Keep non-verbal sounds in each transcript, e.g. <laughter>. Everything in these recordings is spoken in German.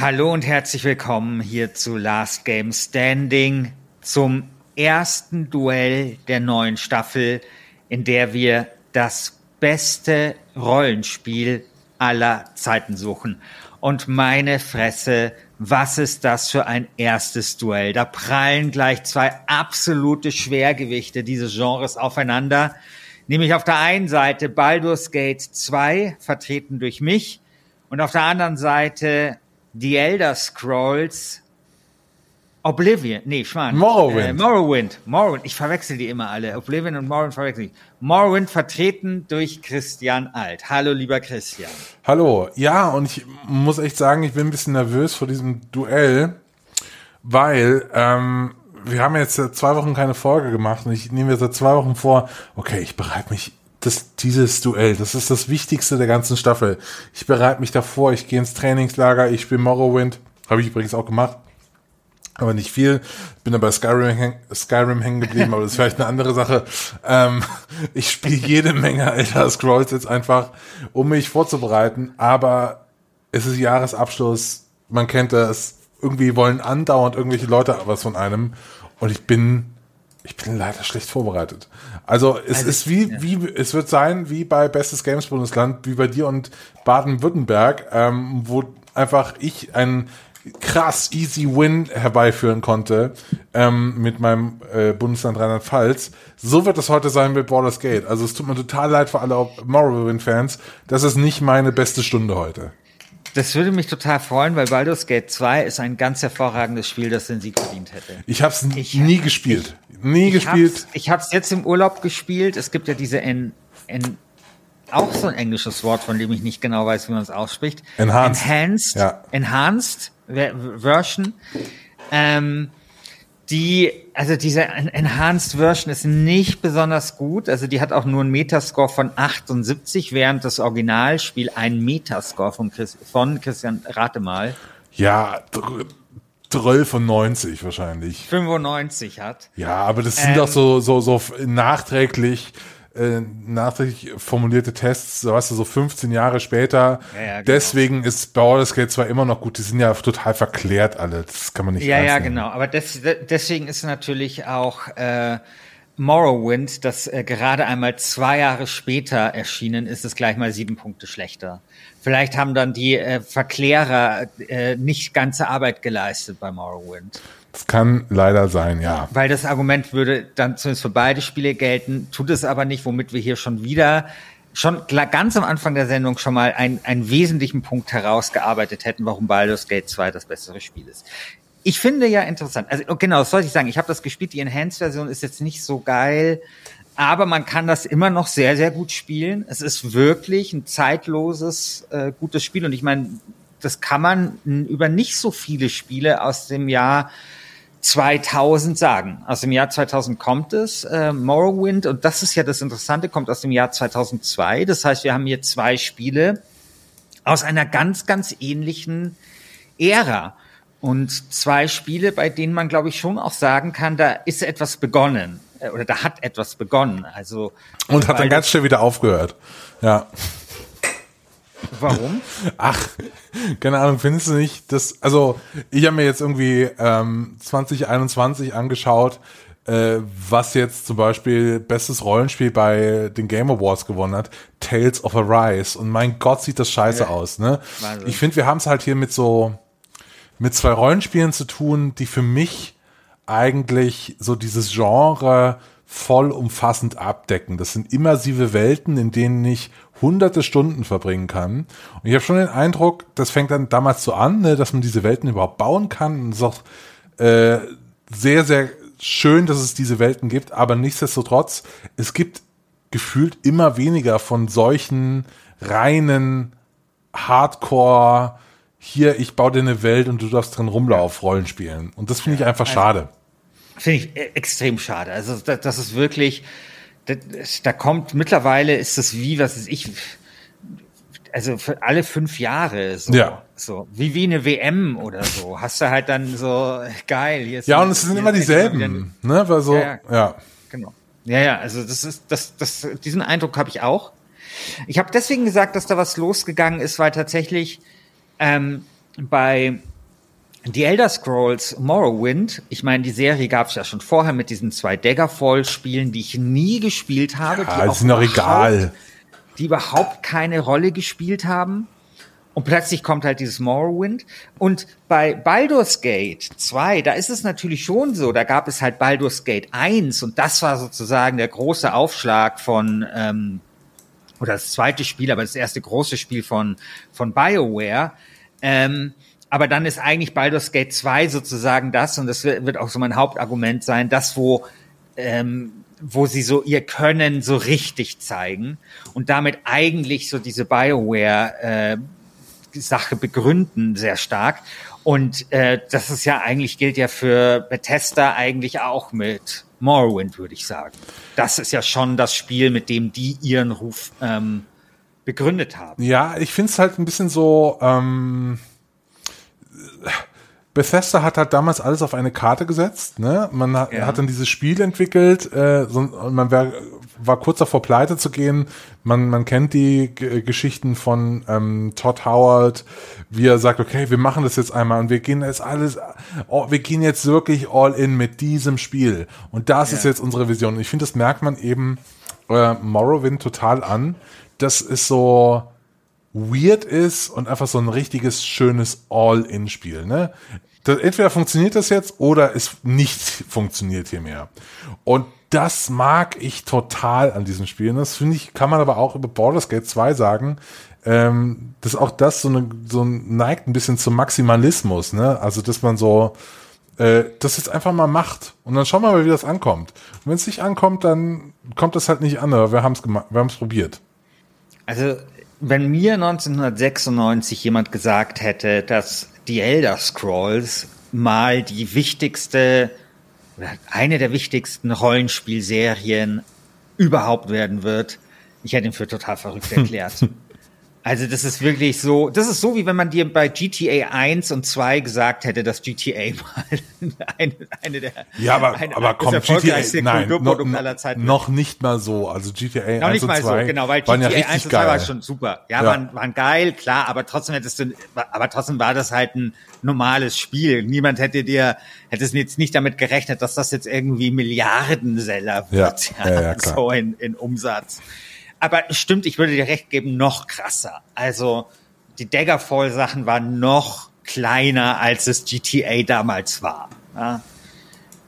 Hallo und herzlich willkommen hier zu Last Game Standing, zum ersten Duell der neuen Staffel, in der wir das beste Rollenspiel aller Zeiten suchen. Und meine Fresse, was ist das für ein erstes Duell? Da prallen gleich zwei absolute Schwergewichte dieses Genres aufeinander. Nämlich auf der einen Seite Baldur's Gate 2, vertreten durch mich, und auf der anderen Seite The Elder Scrolls Oblivion, nee, Schwan. Morrowind. Äh, Morrowind. Morrowind. Ich verwechsel die immer alle. Oblivion und Morrowind verwechsel ich. Morrowind vertreten durch Christian Alt. Hallo, lieber Christian. Hallo. Ja, und ich muss echt sagen, ich bin ein bisschen nervös vor diesem Duell, weil ähm, wir haben jetzt seit zwei Wochen keine Folge gemacht und ich nehme mir seit zwei Wochen vor, okay, ich bereite mich das, dieses Duell, das ist das Wichtigste der ganzen Staffel. Ich bereite mich davor, ich gehe ins Trainingslager, ich spiele Morrowind, habe ich übrigens auch gemacht aber nicht viel. Bin da bei Skyrim, Skyrim hängen geblieben, aber das ist vielleicht eine andere Sache. Ähm, <laughs> ich spiele jede Menge Elder Scrolls jetzt einfach, um mich vorzubereiten, aber es ist Jahresabschluss, man kennt das, irgendwie wollen andauernd irgendwelche Leute was von einem und ich bin ich bin leider schlecht vorbereitet. Also es also, ist wie, ja. wie, es wird sein wie bei Bestes Games Bundesland, wie bei dir und Baden-Württemberg, ähm, wo einfach ich ein krass easy Win herbeiführen konnte ähm, mit meinem äh, Bundesland Rheinland-Pfalz. So wird es heute sein mit Borders Gate. Also es tut mir total leid für alle Morrowind-Fans. Das ist nicht meine beste Stunde heute. Das würde mich total freuen, weil Baldur's Gate 2 ist ein ganz hervorragendes Spiel, das den Sieg verdient hätte. Ich habe es nie gespielt. Ich, nie ich gespielt. Hab's, ich habe es jetzt im Urlaub gespielt. Es gibt ja diese N, N auch so ein englisches Wort, von dem ich nicht genau weiß, wie man es ausspricht. Enhanced. Enhanced. Ja. Enhanced Version. Ähm, die, also diese Enhanced Version ist nicht besonders gut. Also die hat auch nur einen Metascore von 78, während das Originalspiel einen Metascore von, Chris, von Christian Rate mal. Ja, 12 von 90 wahrscheinlich. 95 hat. Ja, aber das sind ähm, doch so, so, so nachträglich äh, nachträglich formulierte Tests, so weißt du, so 15 Jahre später. Ja, ja, genau. Deswegen ist Baldur's Gate zwar immer noch gut, die sind ja total verklärt alle, das kann man nicht Ja, ja, nehmen. genau, aber des, deswegen ist natürlich auch äh, Morrowind, das äh, gerade einmal zwei Jahre später erschienen ist, ist gleich mal sieben Punkte schlechter. Vielleicht haben dann die äh, Verklärer äh, nicht ganze Arbeit geleistet bei Morrowind. Das kann leider sein, ja. Weil das Argument würde dann zumindest für beide Spiele gelten, tut es aber nicht, womit wir hier schon wieder schon ganz am Anfang der Sendung schon mal einen, einen wesentlichen Punkt herausgearbeitet hätten, warum Baldur's Gate 2 das bessere Spiel ist. Ich finde ja interessant, also genau, das sollte ich sagen, ich habe das gespielt, die Enhanced-Version ist jetzt nicht so geil, aber man kann das immer noch sehr, sehr gut spielen. Es ist wirklich ein zeitloses, äh, gutes Spiel und ich meine, das kann man über nicht so viele Spiele aus dem Jahr 2000 sagen. Aus dem Jahr 2000 kommt es, äh, Morrowind, und das ist ja das Interessante, kommt aus dem Jahr 2002. Das heißt, wir haben hier zwei Spiele aus einer ganz, ganz ähnlichen Ära. Und zwei Spiele, bei denen man, glaube ich, schon auch sagen kann, da ist etwas begonnen. Äh, oder da hat etwas begonnen. Also. Und hat dann ganz schnell wieder aufgehört. Ja. Warum? Ach, keine Ahnung, findest du nicht, dass, also ich habe mir jetzt irgendwie ähm, 2021 angeschaut, äh, was jetzt zum Beispiel bestes Rollenspiel bei den Game Awards gewonnen hat, Tales of Arise. Und mein Gott, sieht das scheiße ja. aus, ne? Wahnsinn. Ich finde, wir haben es halt hier mit so mit zwei Rollenspielen zu tun, die für mich eigentlich so dieses Genre vollumfassend abdecken. Das sind immersive Welten, in denen ich hunderte Stunden verbringen kann. Und ich habe schon den Eindruck, das fängt dann damals so an, ne, dass man diese Welten überhaupt bauen kann. Und es ist auch äh, sehr, sehr schön, dass es diese Welten gibt, aber nichtsdestotrotz, es gibt gefühlt immer weniger von solchen reinen Hardcore, hier, ich baue dir eine Welt und du darfst drin rumlaufen, Rollenspielen. Und das finde ich einfach also, schade. Finde ich äh, extrem schade. Also das, das ist wirklich, das, da kommt mittlerweile ist das wie, was ist ich, also für alle fünf Jahre so, ja. so wie wie eine WM oder so. Hast du halt dann so geil. Hier ist ja, und es sind immer dieselben, ne? Weil so, ja, ja. ja. Genau. Ja, ja, also das ist, das, das, diesen Eindruck habe ich auch. Ich habe deswegen gesagt, dass da was losgegangen ist, weil tatsächlich ähm, bei The Elder Scrolls Morrowind, ich meine, die Serie gab es ja schon vorher mit diesen zwei Daggerfall-Spielen, die ich nie gespielt habe. Ja, die auch sind doch egal. Die überhaupt keine Rolle gespielt haben. Und plötzlich kommt halt dieses Morrowind. Und bei Baldur's Gate 2, da ist es natürlich schon so, da gab es halt Baldur's Gate 1 und das war sozusagen der große Aufschlag von, ähm, oder das zweite Spiel, aber das erste große Spiel von, von BioWare. Ähm, aber dann ist eigentlich Baldur's Gate 2 sozusagen das, und das wird auch so mein Hauptargument sein, das, wo, ähm, wo sie so ihr Können so richtig zeigen und damit eigentlich so diese Bioware äh, Sache begründen sehr stark. Und äh, das ist ja eigentlich gilt ja für Bethesda eigentlich auch mit Morrowind, würde ich sagen. Das ist ja schon das Spiel, mit dem die ihren Ruf ähm, begründet haben. Ja, ich finde es halt ein bisschen so. Ähm Bethesda hat halt damals alles auf eine Karte gesetzt. Ne? Man hat, ja. hat dann dieses Spiel entwickelt äh, so, und man wär, war kurz davor pleite zu gehen. Man, man kennt die G Geschichten von ähm, Todd Howard, wie er sagt, okay, wir machen das jetzt einmal und wir gehen jetzt alles, oh, wir gehen jetzt wirklich all in mit diesem Spiel. Und das ja. ist jetzt unsere Vision. Und ich finde, das merkt man eben äh, Morrowind total an. Das ist so, weird ist und einfach so ein richtiges, schönes All-In-Spiel. Ne? Entweder funktioniert das jetzt oder es nicht funktioniert hier mehr. Und das mag ich total an diesem Spiel. Das finde ich, kann man aber auch über Baldur's Gate 2 sagen, ähm, dass auch das so, eine, so neigt ein bisschen zum Maximalismus. Ne? Also, dass man so äh, das jetzt einfach mal macht. Und dann schauen wir mal, wie das ankommt. Wenn es nicht ankommt, dann kommt das halt nicht an, aber wir haben es wir haben es probiert. Also wenn mir 1996 jemand gesagt hätte, dass die Elder Scrolls mal die wichtigste oder eine der wichtigsten Rollenspielserien überhaupt werden wird, ich hätte ihn für total verrückt <laughs> erklärt. Also das ist wirklich so, das ist so, wie wenn man dir bei GTA 1 und 2 gesagt hätte, dass GTA <laughs> mal eine, eine der Ja, aber, eine, aber komm, GTA, nein, no, aller Zeiten noch nicht mal so. Also GTA noch 1 nicht mal und 2 so, genau, weil GTA ja 1 und 2 war schon super. Ja, ja. Waren, waren geil, klar, aber trotzdem hättest du, aber trotzdem war das halt ein normales Spiel. Niemand hätte dir, hätte es jetzt nicht damit gerechnet, dass das jetzt irgendwie Milliardenseller wird, ja, ja, <laughs> ja so in, in Umsatz. Aber stimmt, ich würde dir recht geben, noch krasser. Also die Daggerfall-Sachen waren noch kleiner, als es GTA damals war. Ja?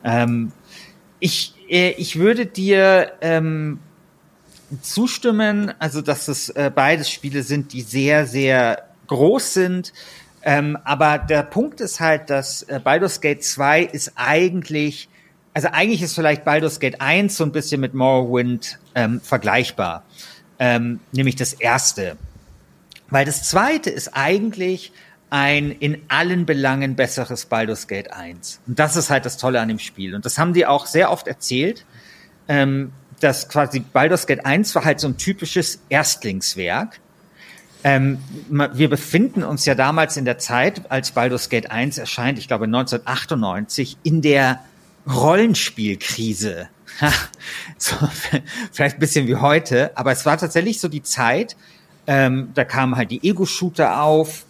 Ähm, ich, äh, ich würde dir ähm, zustimmen, also dass es äh, beides Spiele sind, die sehr, sehr groß sind. Ähm, aber der Punkt ist halt, dass äh, Baldur's Gate 2 ist eigentlich, also eigentlich ist vielleicht Baldur's Gate 1 so ein bisschen mit Morrowind ähm, vergleichbar ähm, nämlich das erste. Weil das zweite ist eigentlich ein in allen Belangen besseres Baldur's Gate 1. Und das ist halt das Tolle an dem Spiel. Und das haben die auch sehr oft erzählt, ähm, dass quasi Baldur's Gate 1 war halt so ein typisches Erstlingswerk. Ähm, wir befinden uns ja damals in der Zeit, als Baldur's Gate 1 erscheint, ich glaube 1998, in der Rollenspielkrise. So, vielleicht ein bisschen wie heute, aber es war tatsächlich so die Zeit, ähm, da kamen halt die Ego-Shooter auf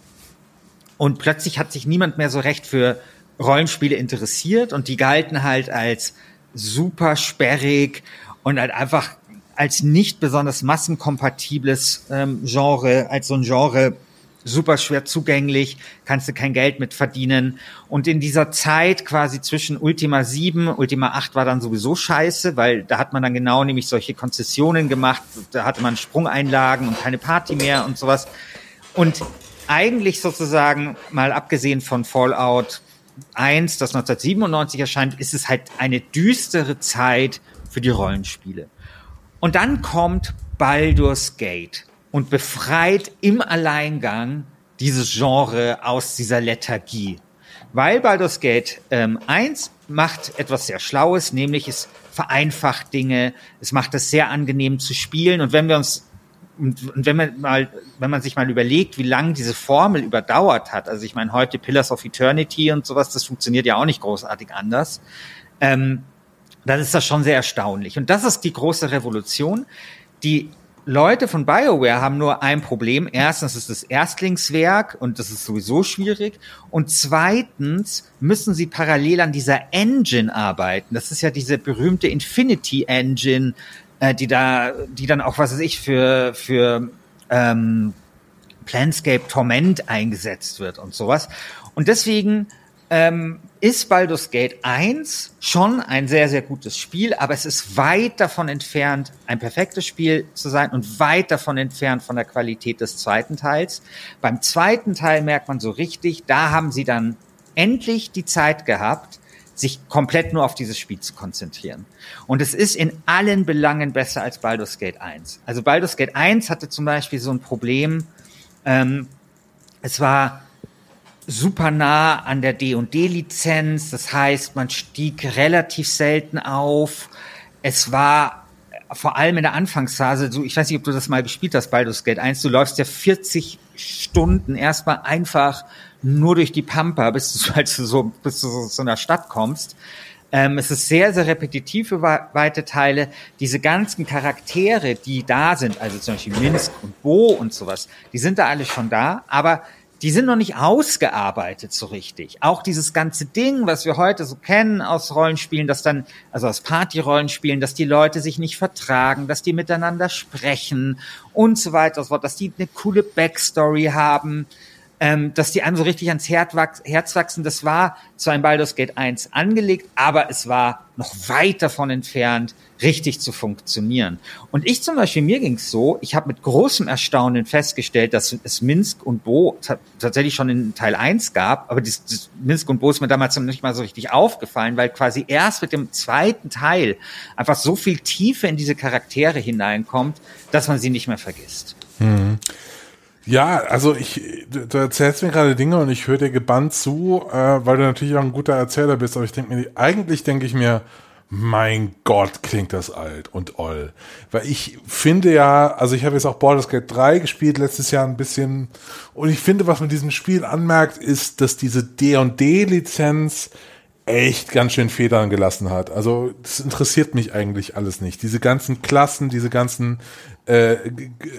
und plötzlich hat sich niemand mehr so recht für Rollenspiele interessiert und die galten halt als super sperrig und halt einfach als nicht besonders massenkompatibles ähm, Genre, als so ein Genre, super schwer zugänglich, kannst du kein Geld mit verdienen. Und in dieser Zeit quasi zwischen Ultima 7, Ultima 8 war dann sowieso scheiße, weil da hat man dann genau nämlich solche Konzessionen gemacht, da hatte man Sprungeinlagen und keine Party mehr und sowas. Und eigentlich sozusagen, mal abgesehen von Fallout 1, das 1997 erscheint, ist es halt eine düstere Zeit für die Rollenspiele. Und dann kommt Baldur's Gate und befreit im Alleingang dieses Genre aus dieser Lethargie. Weil Baldur's Gate ähm, 1 macht etwas sehr Schlaues, nämlich es vereinfacht Dinge, es macht es sehr angenehm zu spielen. Und wenn wir uns und, und wenn man mal, wenn man sich mal überlegt, wie lange diese Formel überdauert hat, also ich meine heute Pillars of Eternity und sowas, das funktioniert ja auch nicht großartig anders, ähm, dann ist das schon sehr erstaunlich. Und das ist die große Revolution. Die Leute von BioWare haben nur ein Problem. Erstens ist es Erstlingswerk und das ist sowieso schwierig. Und zweitens müssen sie parallel an dieser Engine arbeiten. Das ist ja diese berühmte Infinity Engine, äh, die da, die dann auch, was weiß ich, für, für ähm, Planscape Torment eingesetzt wird und sowas. Und deswegen ähm, ist Baldur's Gate 1 schon ein sehr, sehr gutes Spiel, aber es ist weit davon entfernt, ein perfektes Spiel zu sein und weit davon entfernt von der Qualität des zweiten Teils. Beim zweiten Teil merkt man so richtig, da haben sie dann endlich die Zeit gehabt, sich komplett nur auf dieses Spiel zu konzentrieren. Und es ist in allen Belangen besser als Baldur's Gate 1. Also Baldur's Gate 1 hatte zum Beispiel so ein Problem, ähm, es war super nah an der D&D-Lizenz. Das heißt, man stieg relativ selten auf. Es war vor allem in der Anfangsphase, so, ich weiß nicht, ob du das mal gespielt hast, Baldur's Gate 1, du läufst ja 40 Stunden erstmal einfach nur durch die Pampa, bis du, <laughs> halt so, bis du so zu einer Stadt kommst. Ähm, es ist sehr, sehr repetitiv über weite Teile. Diese ganzen Charaktere, die da sind, also zum Beispiel Minsk und Bo und sowas, die sind da alle schon da, aber die sind noch nicht ausgearbeitet so richtig. Auch dieses ganze Ding, was wir heute so kennen aus Rollenspielen, dass dann, also aus Party-Rollenspielen, dass die Leute sich nicht vertragen, dass die miteinander sprechen und so weiter, dass die eine coole Backstory haben, ähm, dass die einem so richtig ans Herz wachsen. Das war zwar in Baldur's Gate 1 angelegt, aber es war noch weit davon entfernt, richtig zu funktionieren. Und ich zum Beispiel, mir ging's so, ich habe mit großem Erstaunen festgestellt, dass es Minsk und Bo tatsächlich schon in Teil 1 gab, aber das, das Minsk und Bo ist mir damals noch nicht mal so richtig aufgefallen, weil quasi erst mit dem zweiten Teil einfach so viel Tiefe in diese Charaktere hineinkommt, dass man sie nicht mehr vergisst. Mhm. Ja, also ich, du erzählst mir gerade Dinge und ich höre dir gebannt zu, äh, weil du natürlich auch ein guter Erzähler bist, aber ich denke mir, eigentlich denke ich mir, mein Gott, klingt das alt und oll. Weil ich finde ja, also ich habe jetzt auch Baldur's Gate 3 gespielt letztes Jahr ein bisschen und ich finde, was man diesem Spiel anmerkt, ist, dass diese D&D-Lizenz echt ganz schön Federn gelassen hat. Also das interessiert mich eigentlich alles nicht. Diese ganzen Klassen, diese ganzen äh,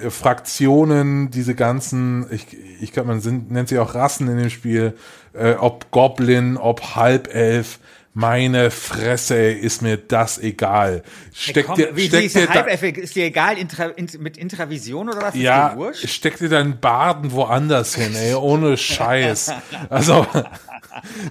Fraktionen, diese ganzen, ich, ich glaube, man sind, nennt sie auch Rassen in dem Spiel, äh, ob Goblin, ob Halbelf, meine Fresse, ist mir das egal. Steckt hey, dir, wie, steck dir da, ist dir egal intra, in, mit Intravision oder was? Ja, steck dir deinen Baden woanders hin, ey, ohne Scheiß. <laughs> Also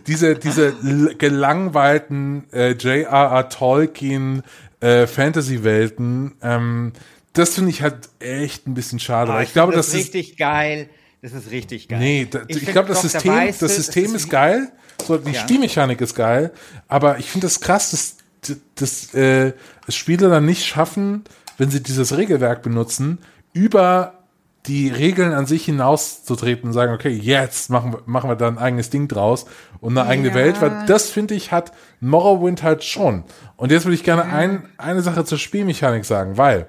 diese diese gelangweilten äh, J.R.R. Tolkien äh, Fantasy-Welten, ähm, das finde ich halt echt ein bisschen schade. Oh, ich, ich glaube, das, das ist richtig geil. Das ist richtig geil. Nee, da, ich, ich glaube, das System, das System ist, ist geil. So, die ja. Spielmechanik ist geil, aber ich finde das krass, dass, dass äh, das Spieler dann nicht schaffen, wenn sie dieses Regelwerk benutzen, über die Regeln an sich hinauszutreten und sagen, okay, jetzt machen wir, machen wir da ein eigenes Ding draus und eine eigene ja. Welt, weil das finde ich hat Morrowind halt schon. Und jetzt würde ich gerne ein, eine Sache zur Spielmechanik sagen, weil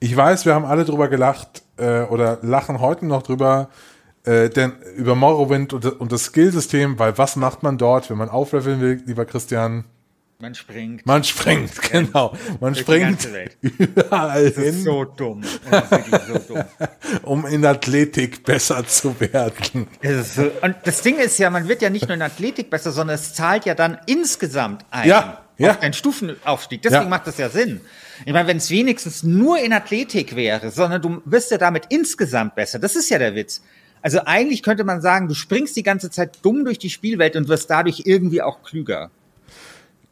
ich weiß, wir haben alle drüber gelacht äh, oder lachen heute noch drüber, äh, denn über Morrowind und, und das Skillsystem, weil was macht man dort, wenn man aufleveln will, lieber Christian? Man springt. Man springt, genau. Man springt <laughs> überall das ist So dumm. Das ist so dumm. <laughs> um in Athletik besser zu werden. So, und das Ding ist ja, man wird ja nicht nur in Athletik besser, sondern es zahlt ja dann insgesamt ein. Ja. Ja. auf deinen Stufenaufstieg. Deswegen Ja. macht das ja Sinn. Ich meine, wenn es wenigstens nur in Athletik wäre, sondern du wirst ja damit insgesamt besser. Das ist ja der Witz. Also eigentlich könnte man sagen, du springst die ganze Zeit dumm durch die Spielwelt und wirst dadurch irgendwie auch klüger.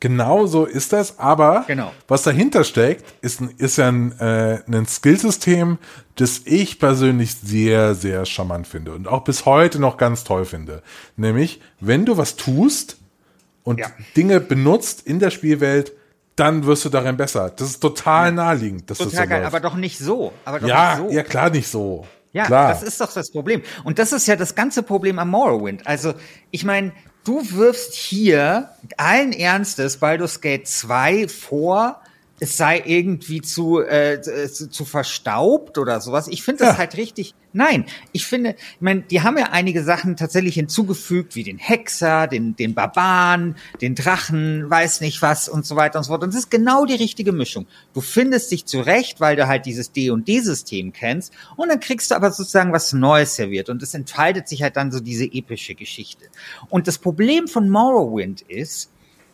Genau so ist das, aber Genau. was dahinter steckt, ist, ein, ist ja ein, äh, ein Skillsystem, das ich persönlich sehr, sehr charmant finde und auch bis heute noch ganz toll finde. Nämlich, wenn du was tust und Ja. Dinge benutzt in der Spielwelt, dann wirst du darin besser. Das ist total naheliegend, dass Total das so geil, läuft. aber doch nicht so. Aber doch ja, nicht so. ja, klar nicht so. Ja, klar. das ist doch das Problem. Und das ist ja das ganze Problem am Morrowind. Also, ich meine, du wirfst hier allen Ernstes Baldur's Gate 2 vor, es sei irgendwie zu, äh, zu, zu verstaubt oder sowas. Ich finde das Ja. halt richtig. Nein, ich finde, ich meine, die haben ja einige Sachen tatsächlich hinzugefügt, wie den Hexer, den, den Barbaren, den Drachen, weiß nicht was und so weiter und so fort. Und das ist genau die richtige Mischung. Du findest dich zurecht, weil du halt dieses D&D-System kennst und dann kriegst du aber sozusagen was Neues serviert und es entfaltet sich halt dann so diese epische Geschichte. Und das Problem von Morrowind ist,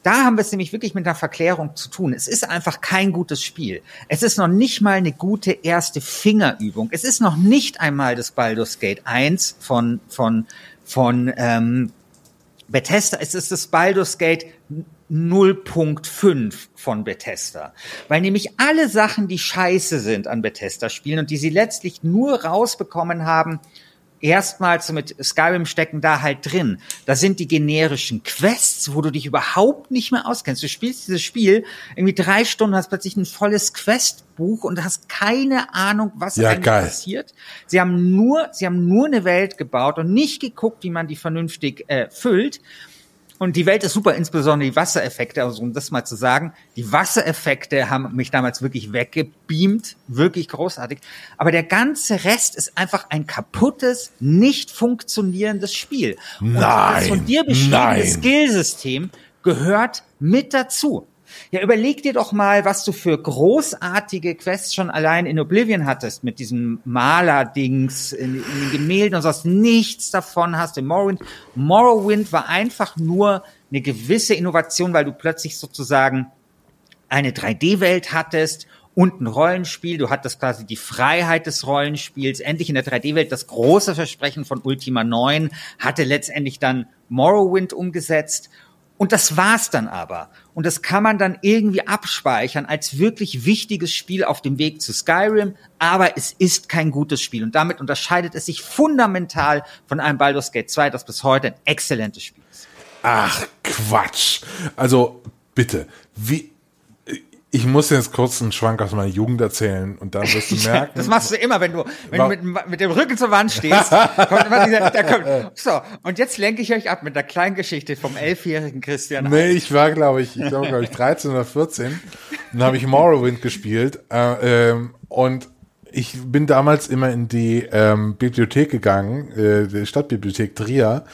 da haben wir es nämlich wirklich mit einer Verklärung zu tun. Es ist einfach kein gutes Spiel. Es ist noch nicht mal eine gute erste Fingerübung. Es ist noch nicht einmal das Baldur's Gate 1 von, von, von ähm, Bethesda. Es ist das Baldur's Gate 0.5 von Bethesda. Weil nämlich alle Sachen, die scheiße sind an Bethesda-Spielen und die sie letztlich nur rausbekommen haben, erstmals mit Skyrim stecken da halt drin. Da sind die generischen Quests, wo du dich überhaupt nicht mehr auskennst. Du spielst dieses Spiel irgendwie drei Stunden, hast plötzlich ein volles Questbuch und hast keine Ahnung, was Ja, eigentlich geil. passiert. Sie haben nur, sie haben nur eine Welt gebaut und nicht geguckt, wie man die vernünftig äh, füllt. Und die Welt ist super, insbesondere die Wassereffekte, also um das mal zu sagen, die Wassereffekte haben mich damals wirklich weggebeamt, wirklich großartig. Aber der ganze Rest ist einfach ein kaputtes, nicht funktionierendes Spiel. Und das Nein, von dir beschriebene nein. Skillsystem gehört mit dazu. Ja, überleg dir doch mal, was du für großartige Quests schon allein in Oblivion hattest, mit diesem Maler-Dings in, in den Gemälden und sonst nichts davon hast in Morrowind. Morrowind war einfach nur eine gewisse Innovation, weil du plötzlich sozusagen eine 3D-Welt hattest und ein Rollenspiel. Du hattest quasi die Freiheit des Rollenspiels. Endlich in der 3D-Welt das große Versprechen von Ultima 9 hatte letztendlich dann Morrowind umgesetzt. Und das war's dann aber. Und das kann man dann irgendwie abspeichern als wirklich wichtiges Spiel auf dem Weg zu Skyrim. Aber es ist kein gutes Spiel. Und damit unterscheidet es sich fundamental von einem Baldur's Gate 2, das bis heute ein exzellentes Spiel ist. Ach, Quatsch. Also, bitte, wie, ich muss jetzt kurz einen Schwank aus meiner Jugend erzählen und dann wirst du <laughs> merken. Das machst du immer, wenn du, wenn du mit, mit dem Rücken zur Wand stehst. <laughs> kommt immer dieser, da kommt, so, und jetzt lenke ich euch ab mit der kleinen Geschichte vom elfjährigen Christian. Nee, ich war, glaube ich, ich glaube, glaube ich, 13 oder 14. Dann habe ich Morrowind gespielt. Äh, ähm, und ich bin damals immer in die ähm, Bibliothek gegangen, äh, die Stadtbibliothek Trier,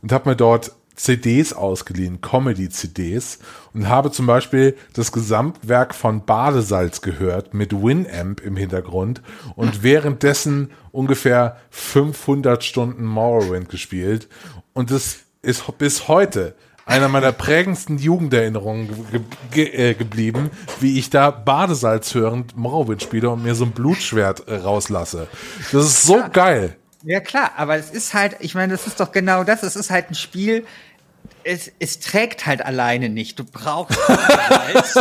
und habe mir dort CDs ausgeliehen, Comedy-CDs, und habe zum Beispiel das Gesamtwerk von Badesalz gehört mit Winamp im Hintergrund und <laughs> währenddessen ungefähr 500 Stunden Morrowind gespielt. Und das ist bis heute einer meiner prägendsten Jugenderinnerungen ge ge äh, geblieben, wie ich da Badesalz hörend Morrowind spiele und mir so ein Blutschwert äh, rauslasse. Das ist so geil. Ja klar, aber es ist halt, ich meine, das ist doch genau das. Es ist halt ein Spiel. Es, es trägt halt alleine nicht. Du brauchst <laughs> Badesalz.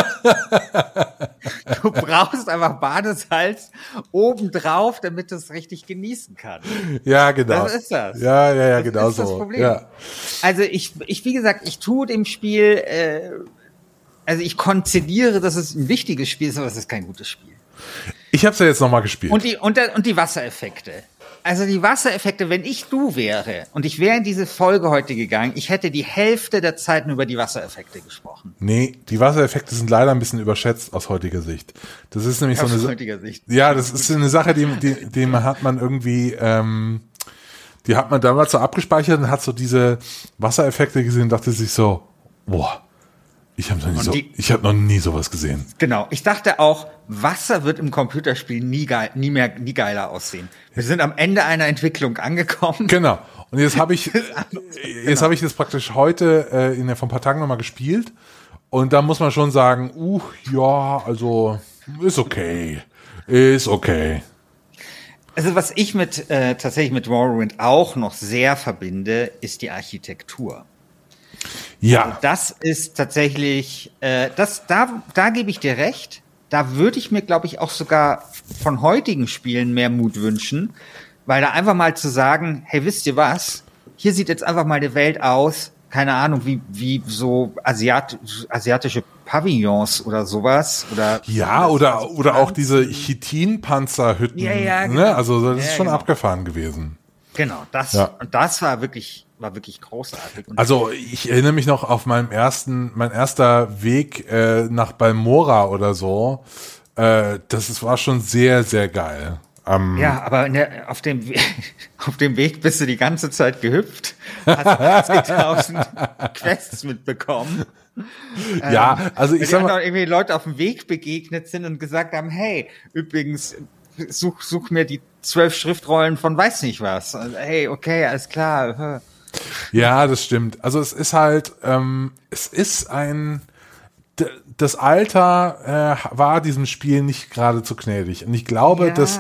du brauchst einfach Badesalz obendrauf, damit du es richtig genießen kannst. Ja, genau. Das ist das. Ja, ja, ja, Das genau ist das so. Problem. Ja. Also ich, ich, wie gesagt, ich tue dem Spiel, äh, also ich konzediere, dass es ein wichtiges Spiel ist, aber es ist kein gutes Spiel. Ich habe es ja jetzt nochmal gespielt. Und die, und, und die Wassereffekte. Also die Wassereffekte, wenn ich du wäre und ich wäre in diese Folge heute gegangen, ich hätte die Hälfte der Zeit nur über die Wassereffekte gesprochen. nee, die Wassereffekte sind leider ein bisschen überschätzt aus heutiger Sicht. Das ist nämlich so Aus eine Sa- heutiger Sicht. Ja, das ist eine Sache, die, die, die hat man irgendwie, ähm, die hat man damals so abgespeichert und hat so diese Wassereffekte gesehen und dachte sich so, boah, ich habe noch, so, ich hab noch nie sowas gesehen. Genau. Ich dachte auch, Wasser wird im Computerspiel nie, geil, nie mehr, nie geiler aussehen. Wir sind am Ende einer Entwicklung angekommen. Genau. Und jetzt habe ich, <laughs> jetzt habe ich das praktisch heute äh, in der, vor ein paar Tagen nochmal gespielt Und da muss man schon sagen, uh, ja, also ist okay. Ist okay. Also was ich mit äh, tatsächlich mit Morrowind auch noch sehr verbinde, ist die Architektur. Ja. Also das ist tatsächlich, äh, das da da gebe ich dir recht. Da würde ich mir, glaube ich, auch sogar von heutigen Spielen mehr Mut wünschen, weil da einfach mal zu sagen, hey, wisst ihr was? Hier sieht jetzt einfach mal eine Welt aus, keine Ahnung, wie, wie so Asiat, asiatische Pavillons oder sowas. Oder ja, oder, oder auch diese Chitin-Panzerhütten. Ja, ja, ne? genau. Also das ist Ja, schon genau. abgefahren gewesen. Genau, das, Ja. und das war wirklich, war wirklich großartig. Und Also ich erinnere mich noch auf meinem ersten, mein erster Weg äh, nach Balmora oder so. Äh, das ist, war schon sehr, sehr geil. Ähm, Ja, aber der, auf, dem, <laughs> auf dem Weg bist du die ganze Zeit gehüpft, hast 80.000 <laughs> Quests mitbekommen. ja, also Weil ich dir sag mal, noch irgendwie Leute auf dem Weg begegnet sind und gesagt haben, hey, übrigens, such, such mir die zwölf Schriftrollen von weiß nicht was. Hey, okay, alles klar. Ja, das stimmt. Also es ist halt, ähm, es ist ein, das Alter äh, war diesem Spiel nicht gerade zu gnädig. Und ich glaube, Ja. dass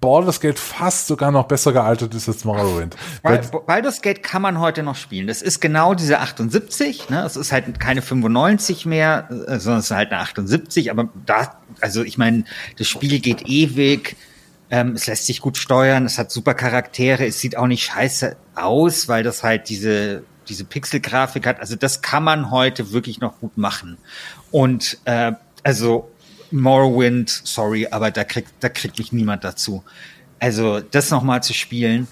Baldur's Gate fast sogar noch besser gealtert ist als Morrowind. Baldur's Gate kann man heute noch spielen. Das ist genau diese 78, ne? Es ist halt keine 95 mehr, äh, sondern es ist halt eine 78, aber da, also ich meine, das Spiel geht ewig, ähm, es lässt sich gut steuern, es hat super Charaktere, es sieht auch nicht scheiße aus, weil das halt diese, diese Pixelgrafik hat. Also das kann man heute wirklich noch gut machen. Und äh, also Morrowind, sorry, aber da kriegt, da kriegt mich niemand dazu. Also das nochmal zu spielen.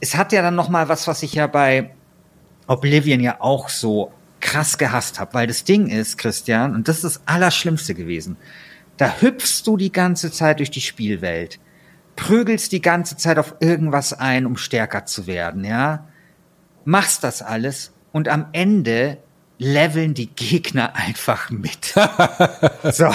Es hat ja dann nochmal was, was ich ja bei Oblivion ja auch so krass gehasst habe, weil das Ding ist, Christian, und das ist das Allerschlimmste gewesen. Da hüpfst du die ganze Zeit durch die Spielwelt, prügelst die ganze Zeit auf irgendwas ein, um stärker zu werden, ja? Machst das alles und am Ende leveln die Gegner <laughs> einfach mit. <laughs> so.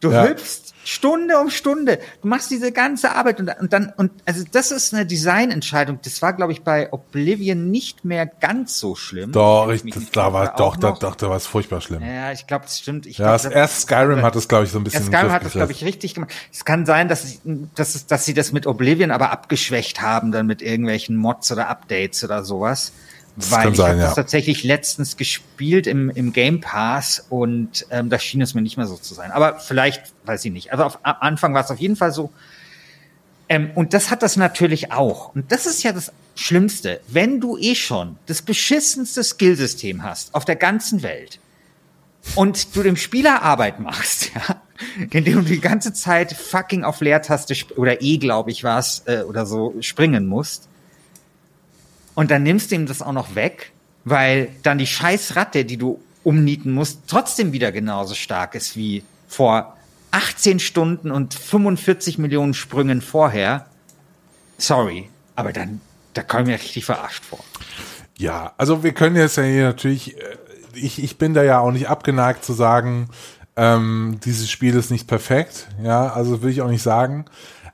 Du Ja. hüpfst Stunde um Stunde. Du machst diese ganze Arbeit und, und dann, und also das ist eine Designentscheidung. Das war, glaube ich, bei Oblivion nicht mehr ganz so schlimm. doch, ich, das, da war, doch, da, doch, da war es furchtbar schlimm. Ja, ich glaube, das stimmt. Ich Ja, glaub, das, erst Skyrim hat es, glaube ich, so ein bisschen Skyrim hat das, glaube ich, richtig gemacht. Es kann sein, dass, dass, es- dass sie das mit Oblivion aber abgeschwächt haben, dann mit irgendwelchen Mods oder Updates oder sowas. Weil kann ich habe ja. das tatsächlich letztens gespielt im, im Game Pass und ähm, da schien es mir nicht mehr so zu sein. Aber vielleicht, weiß ich nicht. Also auf, am Anfang war es auf jeden Fall so. Ähm, und das hat das natürlich auch. Und das ist ja das Schlimmste. Wenn du eh schon das beschissenste Skillsystem hast auf der ganzen Welt, und du dem Spieler Arbeit machst, <laughs> ja, indem du die ganze Zeit fucking auf Leertaste oder E, glaube ich, was äh, oder so springen musst. Und dann nimmst du ihm das auch noch weg, weil dann die scheiß Ratte, die du umnieten musst, trotzdem wieder genauso stark ist wie vor 18 Stunden und 45 Millionen Sprüngen vorher. Sorry, aber dann, da komme ich mir richtig verarscht vor. Ja, also wir können jetzt ja hier natürlich, äh, ich, ich bin da ja auch nicht abgeneigt zu sagen, ähm, dieses Spiel ist nicht perfekt, ja, also will ich auch nicht sagen.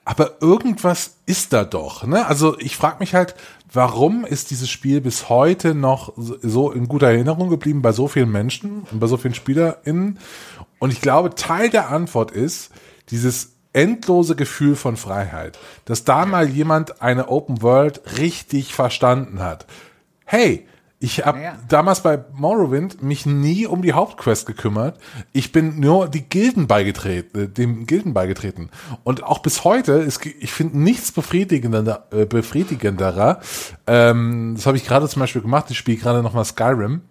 Aber irgendwas ist da doch, ne? Also ich frage mich halt, warum ist dieses Spiel bis heute noch so- so in guter Erinnerung geblieben bei so vielen Menschen und bei so vielen SpielerInnen? Und ich glaube, Teil der Antwort ist dieses endlose Gefühl von Freiheit, dass da mal jemand eine Open World richtig verstanden hat. Hey, ich habe Ja. damals bei Morrowind mich nie um die Hauptquest gekümmert. Ich bin nur die Gilden beigetreten, äh, dem Gilden beigetreten. Und auch bis heute ist, ich finde nichts befriedigender, äh, befriedigenderer. Ähm, das habe ich gerade zum Beispiel gemacht. Ich spiele gerade noch mal Skyrim.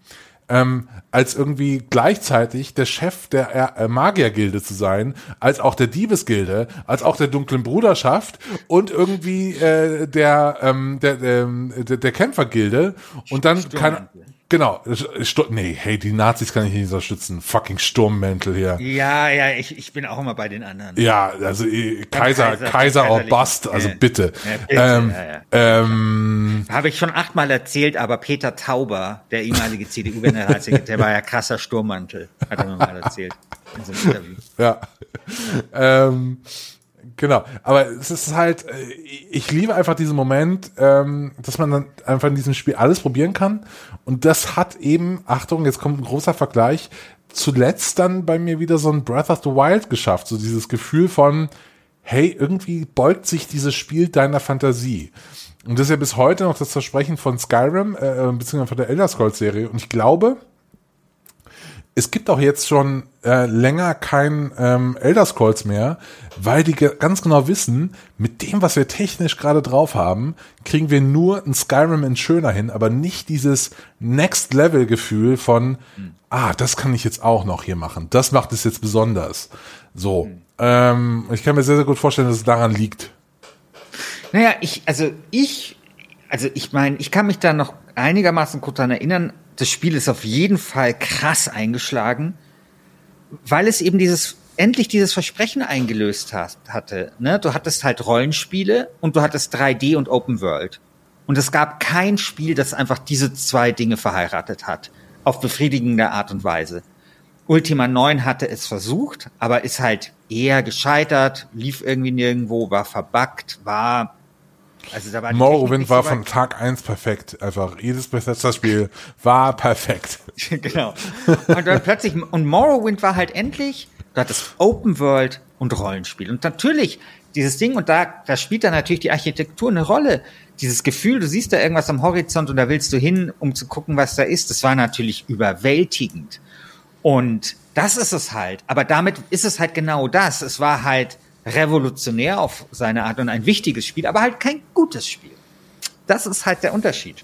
Ähm, als irgendwie gleichzeitig der Chef der äh, Magiergilde zu sein, als auch der Diebesgilde, als auch der dunklen Bruderschaft und irgendwie äh, der, ähm, der, ähm, der, der Kämpfergilde und dann kann. Genau Stu nee hey die Nazis kann ich nicht unterstützen fucking Sturmmäntel hier Ja, ja, ich, ich bin auch immer bei den anderen. ja also äh, Kaiser Kaiser- Kaiser or bust also Ja. bitte, Ja, bitte, ähm, ja, ja. ähm, Habe ich schon achtmal erzählt, aber Peter Tauber, der ehemalige CDU-Generalsekretär, <laughs> war ja krasser Sturmmantel, hat er mir mal erzählt in so einem Interview. Ja. ähm, Genau, aber es ist halt, äh, ich liebe einfach diesen Moment, ähm, dass man dann einfach in diesem Spiel alles probieren kann. Und das hat eben, Achtung, jetzt kommt ein großer Vergleich, zuletzt dann bei mir wieder so ein Breath of the Wild geschafft. So dieses Gefühl von, hey, irgendwie beugt sich dieses Spiel deiner Fantasie. Und das ist ja bis heute noch das Versprechen von Skyrim, äh, beziehungsweise von der Elder Scrolls Serie. Und ich glaube, es gibt auch jetzt schon äh, länger kein ähm, Elder Scrolls mehr, weil die ganz genau wissen, mit dem, was wir technisch gerade drauf haben, kriegen wir nur ein Skyrim in schöner hin, aber nicht dieses Next Level Gefühl von, mhm. ah, das kann ich jetzt auch noch hier machen. Das macht es jetzt besonders. So, mhm. ähm, ich kann mir sehr, sehr gut vorstellen, dass es daran liegt. Naja, ich, also ich, also ich meine, ich kann mich da noch einigermaßen gut daran erinnern, das Spiel ist auf jeden Fall krass eingeschlagen, weil es eben dieses endlich dieses Versprechen eingelöst hat, hatte. Ne? Du hattest halt Rollenspiele und du hattest 3D und Open World. Und es gab kein Spiel, das einfach diese zwei Dinge verheiratet hat. Auf befriedigende Art und Weise. Ultima 9 hatte es versucht, aber ist halt eher gescheitert, lief irgendwie nirgendwo, war verbuggt, war also da war Morrowind war von Tag eins perfekt. Einfach jedes Bethesda-Spiel war perfekt. <laughs> genau. Und dann plötzlich, und Morrowind war halt endlich, du hattest Open World und Rollenspiel. Und natürlich, dieses Ding, und da, da spielt dann natürlich die Architektur eine Rolle. Dieses Gefühl, du siehst da irgendwas am Horizont und da willst du hin, um zu gucken, was da ist, das war natürlich überwältigend. Und das ist es halt. Aber damit ist es halt genau das. Es war halt revolutionär auf seine Art und ein wichtiges Spiel, aber halt kein gutes Spiel. Das ist halt der Unterschied.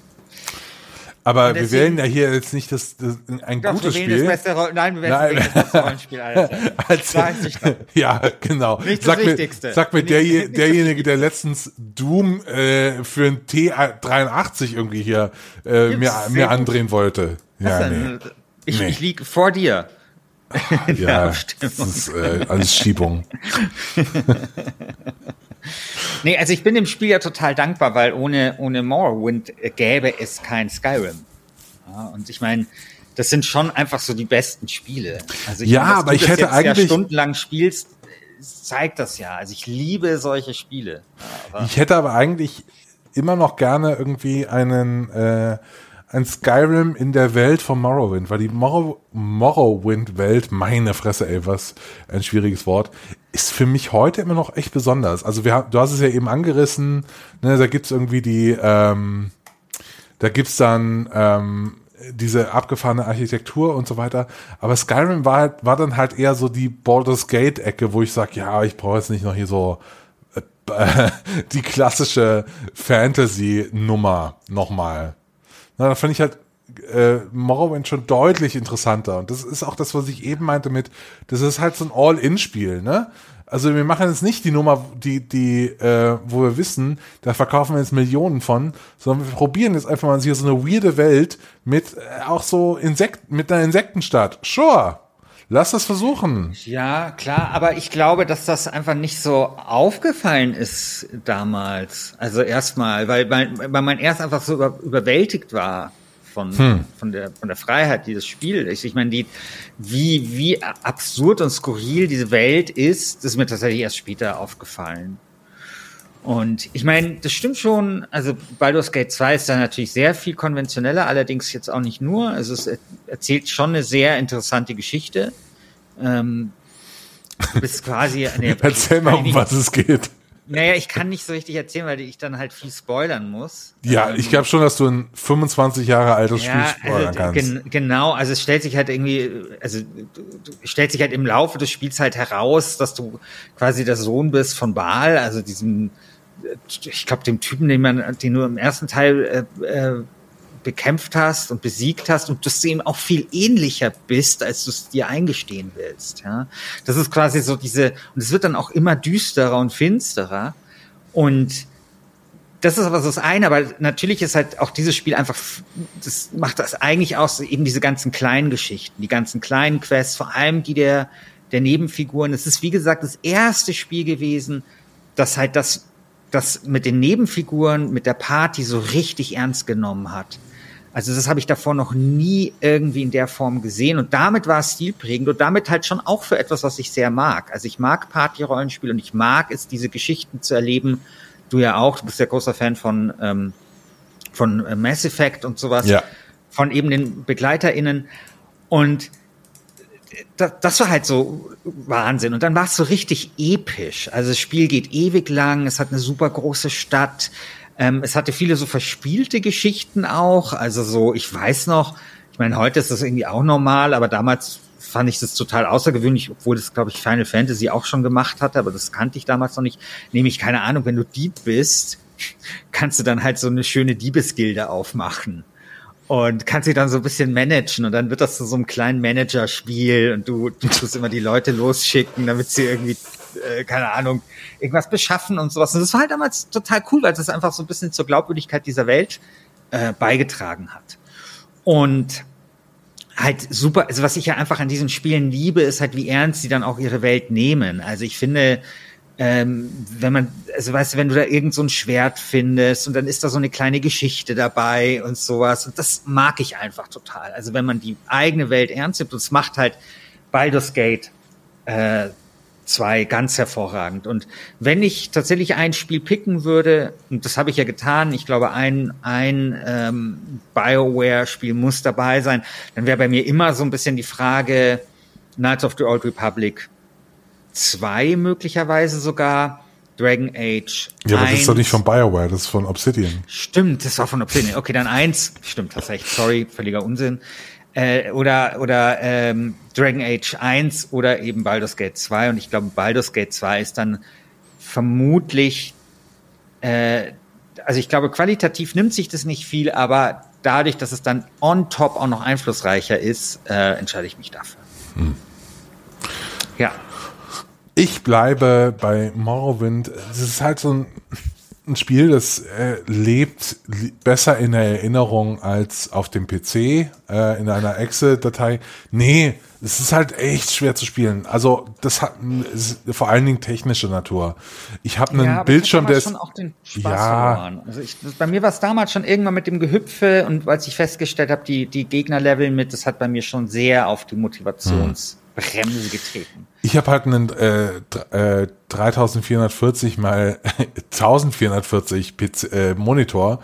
Aber deswegen, wir wählen ja hier jetzt nicht das, das ein doch, gutes Spiel. Das beste, nein, wir wählen das beste Rollenspiel <laughs> Als, <laughs> ja, genau. Nicht das sag Wichtigste. Mir, sag mir der, derjenige, der letztens Doom äh, für ein T83 irgendwie hier äh, mir, mir andrehen wollte. Ja, nee. Ich, nee. ich lieg vor dir. Ja, das ist äh, alles Schiebung. <laughs> nee, also ich bin dem Spiel ja total dankbar, weil ohne, ohne Morrowind gäbe es kein Skyrim. Ja, und ich meine, das sind schon einfach so die besten Spiele. Also ich ja, meine, aber ich hätte eigentlich ja stundenlang spielst, zeigt das ja. Also ich liebe solche Spiele. Ja, ich hätte aber eigentlich immer noch gerne irgendwie einen äh, ein Skyrim in der Welt von Morrowind, weil die Morrow Morrowind-Welt, meine Fresse, ey, was ein schwieriges Wort, ist für mich heute immer noch echt besonders. Also wir, du hast es ja eben angerissen, ne, da gibt's irgendwie die, ähm, da gibt's dann ähm, diese abgefahrene Architektur und so weiter. Aber Skyrim war, halt, war dann halt eher so die Baldur's Gate-Ecke, wo ich sage, ja, ich brauche jetzt nicht noch hier so äh, <laughs> die klassische Fantasy-Nummer nochmal. Na, da fand ich halt äh, Morrowind schon deutlich interessanter. Und das ist auch das, was ich eben meinte mit, das ist halt so ein All-In-Spiel, ne? Also wir machen jetzt nicht die Nummer, die, die, äh, wo wir wissen, da verkaufen wir jetzt Millionen von, sondern wir probieren jetzt einfach mal hier so eine weirde Welt mit äh, auch so Insekten, mit einer Insektenstadt. Sure. Lass das versuchen. Ja, klar, aber ich glaube, dass das einfach nicht so aufgefallen ist damals. Also erstmal, weil, weil, weil man erst einfach so über, überwältigt war von, hm. von, der, von der Freiheit dieses Spiels. Ich meine, die, wie, wie absurd und skurril diese Welt ist, das ist mir tatsächlich erst später aufgefallen. Und ich meine, das stimmt schon. Also Baldur's Gate 2 ist da natürlich sehr viel konventioneller, allerdings jetzt auch nicht nur. Also es erzählt schon eine sehr interessante Geschichte. Ähm, du bist quasi. Nee, <laughs> Erzähl mal, um was es geht. Naja, ich kann nicht so richtig erzählen, weil ich dann halt viel spoilern muss. Ja, ähm, ich glaube schon, dass du ein 25 Jahre altes ja, Spiel spoilern also, kannst. Gen genau, also es stellt sich halt irgendwie, also stellt sich halt im Laufe des Spiels halt heraus, dass du quasi der Sohn bist von Baal, also diesem ich glaube, dem Typen, den man, den du im ersten Teil äh, äh, bekämpft hast und besiegt hast und dass du ihm auch viel ähnlicher bist, als du es dir eingestehen willst. Ja, das ist quasi so diese und es wird dann auch immer düsterer und finsterer und das ist aber so das eine, aber natürlich ist halt auch dieses Spiel einfach, das macht das eigentlich aus, eben diese ganzen kleinen Geschichten, die ganzen kleinen Quests, vor allem die der, der Nebenfiguren. Es ist, wie gesagt, das erste Spiel gewesen, das halt das das mit den Nebenfiguren, mit der Party so richtig ernst genommen hat. Also das habe ich davor noch nie irgendwie in der Form gesehen und damit war es stilprägend und damit halt schon auch für etwas, was ich sehr mag. Also ich mag Party-Rollenspiel und ich mag es, diese Geschichten zu erleben. Du ja auch, du bist ja großer Fan von, ähm, von äh, Mass Effect und sowas, Ja. von eben den BegleiterInnen und das, das war halt so Wahnsinn. Und dann war es so richtig episch. Also das Spiel geht ewig lang, es hat eine super große Stadt. Ähm, es hatte viele so verspielte Geschichten auch. Also so, ich weiß noch, ich meine, heute ist das irgendwie auch normal, aber damals fand ich das total außergewöhnlich, obwohl das, glaube ich, Final Fantasy auch schon gemacht hatte, aber das kannte ich damals noch nicht. Nämlich, keine Ahnung, wenn du Dieb bist, <laughs> kannst du dann halt so eine schöne Diebesgilde aufmachen und kannst sie dann so ein bisschen managen und dann wird das zu so einem kleinen Managerspiel und du, du tust immer die Leute losschicken, damit sie irgendwie, äh, keine Ahnung, irgendwas beschaffen und sowas. Und das war halt damals total cool, weil das einfach so ein bisschen zur Glaubwürdigkeit dieser Welt äh, beigetragen hat. Und halt super, also was ich ja einfach an diesen Spielen liebe, ist halt, wie ernst sie dann auch ihre Welt nehmen. Also ich finde, ähm, wenn man, also weißt du, wenn du da irgend so ein Schwert findest und dann ist da so eine kleine Geschichte dabei und sowas und das mag ich einfach total. Also wenn man die eigene Welt ernst nimmt und es macht halt Baldur's Gate äh, 2 ganz hervorragend. Und wenn ich tatsächlich ein Spiel picken würde, und das habe ich ja getan, ich glaube, ein, ein ähm, BioWare-Spiel muss dabei sein, dann wäre bei mir immer so ein bisschen die Frage Knights of the Old Republic 2 möglicherweise sogar, Dragon Age Ja, aber das 1. ist doch nicht von BioWare, das ist von Obsidian. Stimmt, das war von Obsidian. Okay, dann eins. Stimmt, hast recht. Sorry, völliger Unsinn. Äh, oder oder ähm, Dragon Age 1 oder eben Baldur's Gate 2. Und ich glaube, Baldur's Gate 2 ist dann vermutlich, äh, also ich glaube, qualitativ nimmt sich das nicht viel, aber dadurch, dass es dann on top auch noch einflussreicher ist, äh, entscheide ich mich dafür. Ja. Ich bleibe bei Morrowind. Es ist halt so ein, ein Spiel, das äh, lebt besser in der Erinnerung als auf dem PC, äh, in einer Exe-Datei. Nee, es ist halt echt schwer zu spielen. Also das hat vor allen Dingen technische Natur. Ich habe einen ja, Bildschirm, der ist schon auch den Spaß Ja. Also ich, das, bei mir war es damals schon irgendwann mit dem Gehüpfe und als ich festgestellt habe, die, die Gegnerlevel mit, das hat bei mir schon sehr auf die Motivationsbremse getreten. Ich habe halt einen äh, äh, 3440 mal 1440 PC, äh, Monitor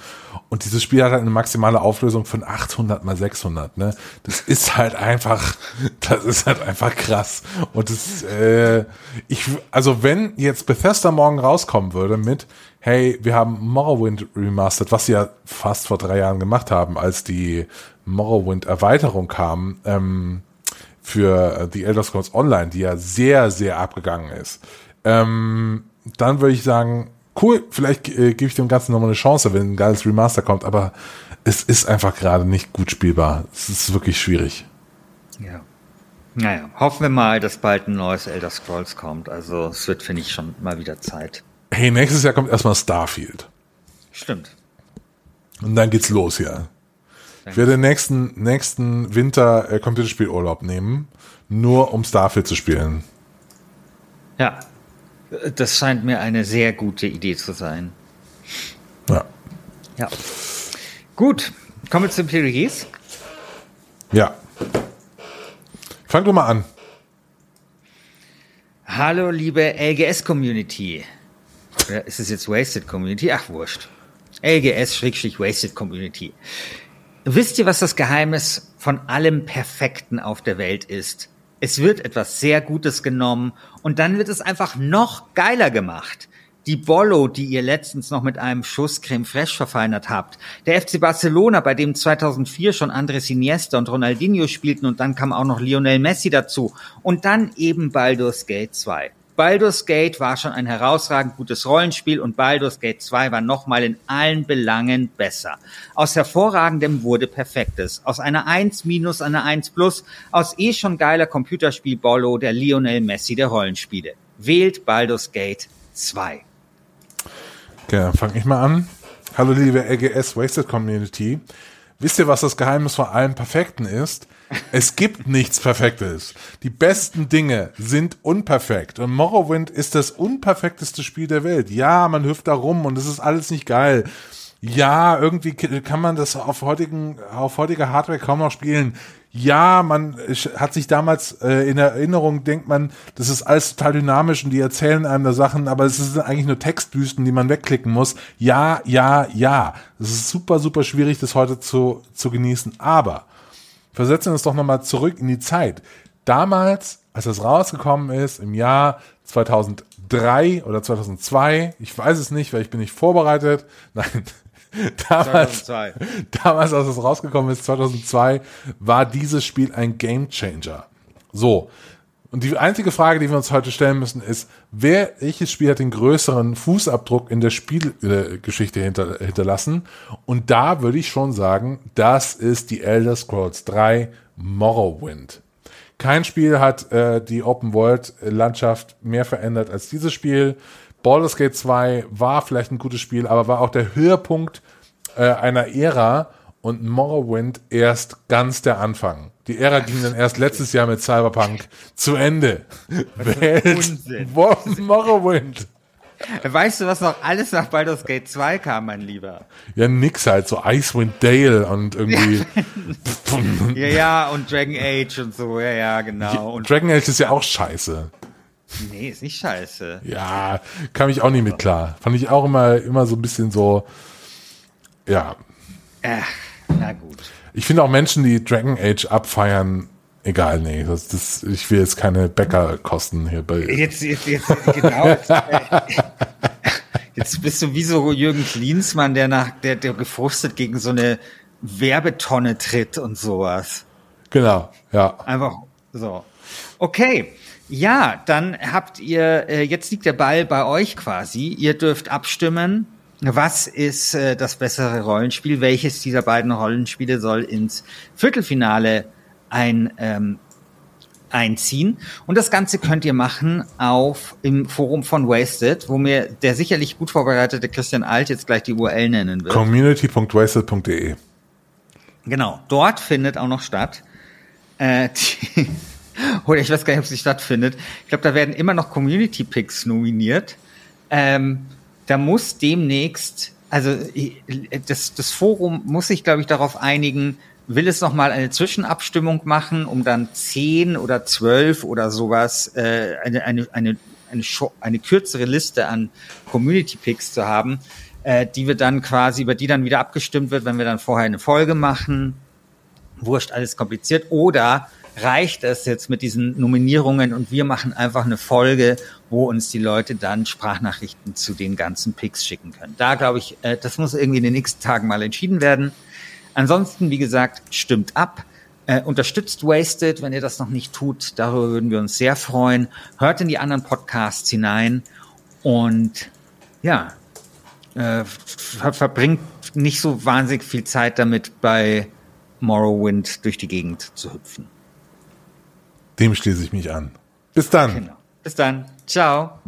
und dieses Spiel hat halt eine maximale Auflösung von 800 mal 600. Ne, das ist halt einfach, das ist halt einfach krass. Und das, äh, ich, also wenn jetzt Bethesda morgen rauskommen würde mit, hey, wir haben Morrowind remastered, was sie ja fast vor drei Jahren gemacht haben, als die Morrowind Erweiterung kam. Ähm, für äh, The Elder Scrolls Online, die ja sehr, sehr abgegangen ist, ähm, dann würde ich sagen, cool, vielleicht äh, gebe ich dem Ganzen nochmal eine Chance, wenn ein geiles Remaster kommt, aber es ist einfach gerade nicht gut spielbar. Es ist wirklich schwierig. Ja. Naja, hoffen wir mal, dass bald ein neues Elder Scrolls kommt. Also es wird, finde ich, schon mal wieder Zeit. Hey, nächstes Jahr kommt erstmal Starfield. Stimmt. Und dann geht's los hier. Ich werde nächsten, nächsten Winter äh, Computerspielurlaub nehmen, nur um Starfield zu spielen. Ja. Das scheint mir eine sehr gute Idee zu sein. Ja. Ja. Gut. Kommen wir zu den Plädoyers. Ja. Fang du mal an. Hallo, liebe LGS-Community. Oder ist es jetzt Wasted Community? Ach, wurscht. LGS-Wasted Community. Wisst ihr, was das Geheimnis von allem Perfekten auf der Welt ist? Es wird etwas sehr Gutes genommen und dann wird es einfach noch geiler gemacht. Die Bollo, die ihr letztens noch mit einem Schuss Creme Fraiche verfeinert habt. Der FC Barcelona, bei dem 2004 schon Andres Iniesta und Ronaldinho spielten und dann kam auch noch Lionel Messi dazu. Und dann eben Baldur's Gate 2. Baldur's Gate war schon ein herausragend gutes Rollenspiel und Baldur's Gate 2 war nochmal in allen Belangen besser. Aus hervorragendem wurde perfektes. Aus einer 1 minus einer 1 plus. Aus eh schon geiler Computerspiel Bollo der Lionel Messi der Rollenspiele. Wählt Baldur's Gate 2. Okay, dann fange ich mal an. Hallo liebe LGS Wasted Community. Wisst ihr, was das Geheimnis von allem Perfekten ist? Es gibt nichts Perfektes. Die besten Dinge sind unperfekt. Und Morrowind ist das unperfekteste Spiel der Welt. Ja, man hüpft da rum und es ist alles nicht geil. Ja, irgendwie kann man das auf heutigen, auf heutiger Hardware kaum noch spielen. Ja, man hat sich damals äh, in Erinnerung, denkt man, das ist alles total dynamisch und die erzählen einem da Sachen, aber es sind eigentlich nur Textbüsten, die man wegklicken muss. Ja, ja, ja. Es ist super, super schwierig, das heute zu, zu genießen. Aber versetzen wir uns doch nochmal zurück in die Zeit. Damals, als es rausgekommen ist, im Jahr 2003 oder 2002, ich weiß es nicht, weil ich bin nicht vorbereitet. <laughs> Nein, damals, 2002. damals, als es rausgekommen ist, 2002, war dieses Spiel ein Game Changer. So. Und die einzige Frage, die wir uns heute stellen müssen, ist, wer, welches Spiel hat den größeren Fußabdruck in der Spielgeschichte hinter, hinterlassen? Und da würde ich schon sagen, das ist die Elder Scrolls 3 Morrowind. Kein Spiel hat äh, die Open World Landschaft mehr verändert als dieses Spiel. Baldur's Gate 2 war vielleicht ein gutes Spiel, aber war auch der Höhepunkt äh, einer Ära und Morrowind erst ganz der Anfang. Die Ära ging dann erst letztes Jahr mit Cyberpunk zu Ende. <laughs> Welt Morrowind. Weißt du, was noch alles nach Baldur's Gate 2 kam, mein Lieber? Ja, nix halt, so Icewind Dale und irgendwie. ja, <laughs> ja, und Dragon Age und so, ja, ja, genau. Und Dragon Age ist ja auch scheiße. Nee, ist nicht scheiße. Ja, kam ich auch nicht mit klar. Fand ich auch immer, immer so ein bisschen so, ja. Ach, na gut. Ich finde auch Menschen, die Dragon Age abfeiern, egal, nee, das, das, ich will jetzt keine Bäckerkosten hier bei. Jetzt, jetzt, jetzt, genau. Jetzt, <laughs> jetzt bist du wie so Jürgen Klinsmann, der nach, der, der gefrustet gegen so eine Werbetonne tritt und sowas. Genau, ja. Einfach so. Okay. Ja, dann habt ihr, äh, jetzt liegt der Ball bei euch quasi. Ihr dürft abstimmen. Was ist äh, das bessere Rollenspiel? Welches dieser beiden Rollenspiele soll ins Viertelfinale ein, ähm, einziehen? Und das Ganze könnt ihr machen auf im Forum von Wasted, wo mir der sicherlich gut vorbereitete Christian Alt jetzt gleich die URL nennen wird. Community.wasted.de Genau, dort findet auch noch statt. Äh, die, <laughs> oder ich weiß gar nicht, ob sie stattfindet. Ich glaube, da werden immer noch Community Picks nominiert. Ähm, da muss demnächst, also das, das Forum muss sich, glaube ich, darauf einigen, will es nochmal eine Zwischenabstimmung machen, um dann zehn oder zwölf oder sowas, äh, eine, eine, eine, eine, eine kürzere Liste an Community Picks zu haben, äh, die wir dann quasi, über die dann wieder abgestimmt wird, wenn wir dann vorher eine Folge machen. Wurscht, alles kompliziert. Oder reicht es jetzt mit diesen Nominierungen und wir machen einfach eine Folge, wo uns die Leute dann Sprachnachrichten zu den ganzen Picks schicken können. Da glaube ich, äh, das muss irgendwie in den nächsten Tagen mal entschieden werden. Ansonsten, wie gesagt, stimmt ab. Äh, unterstützt Wasted, wenn ihr das noch nicht tut. Darüber würden wir uns sehr freuen. Hört in die anderen Podcasts hinein und ja, äh, ver verbringt nicht so wahnsinnig viel Zeit damit, bei Morrowind durch die Gegend zu hüpfen. Dem schließe ich mich an. Bis dann. Genau. Bis dann. Ciao.